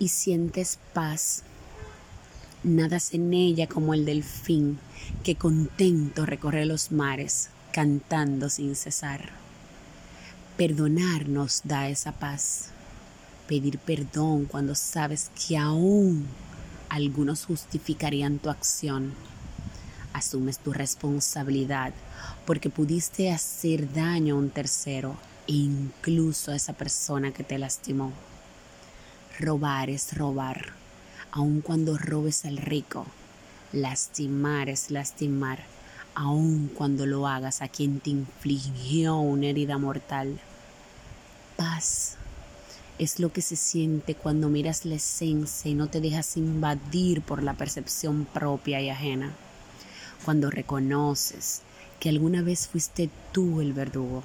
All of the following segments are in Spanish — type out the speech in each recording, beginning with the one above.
y sientes paz. Nadas en ella como el delfín que contento recorre los mares cantando sin cesar. Perdonar nos da esa paz. Pedir perdón cuando sabes que aún algunos justificarían tu acción. Asumes tu responsabilidad porque pudiste hacer daño a un tercero e incluso a esa persona que te lastimó. Robar es robar, aun cuando robes al rico. Lastimar es lastimar, aun cuando lo hagas a quien te infligió una herida mortal. Paz es lo que se siente cuando miras la esencia y no te dejas invadir por la percepción propia y ajena. Cuando reconoces que alguna vez fuiste tú el verdugo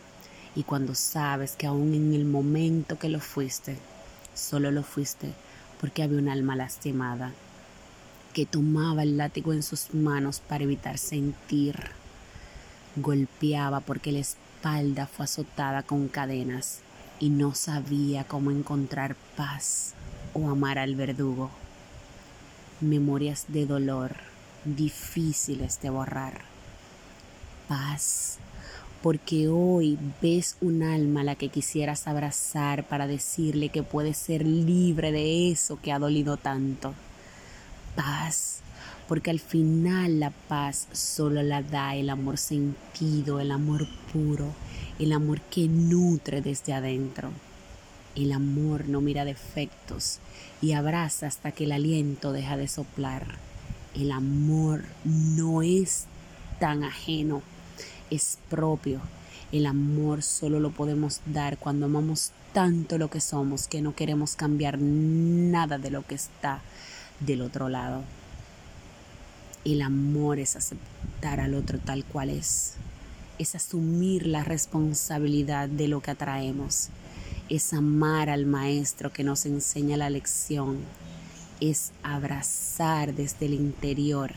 y cuando sabes que aún en el momento que lo fuiste, Solo lo fuiste porque había un alma lastimada que tomaba el látigo en sus manos para evitar sentir. Golpeaba porque la espalda fue azotada con cadenas y no sabía cómo encontrar paz o amar al verdugo. Memorias de dolor difíciles de borrar. Paz porque hoy ves un alma a la que quisieras abrazar para decirle que puede ser libre de eso que ha dolido tanto. Paz, porque al final la paz solo la da el amor sentido, el amor puro, el amor que nutre desde adentro. El amor no mira defectos y abraza hasta que el aliento deja de soplar. El amor no es tan ajeno es propio. El amor solo lo podemos dar cuando amamos tanto lo que somos que no queremos cambiar nada de lo que está del otro lado. El amor es aceptar al otro tal cual es. Es asumir la responsabilidad de lo que atraemos. Es amar al maestro que nos enseña la lección. Es abrazar desde el interior,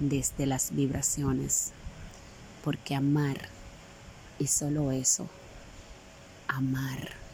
desde las vibraciones porque amar es solo eso, amar.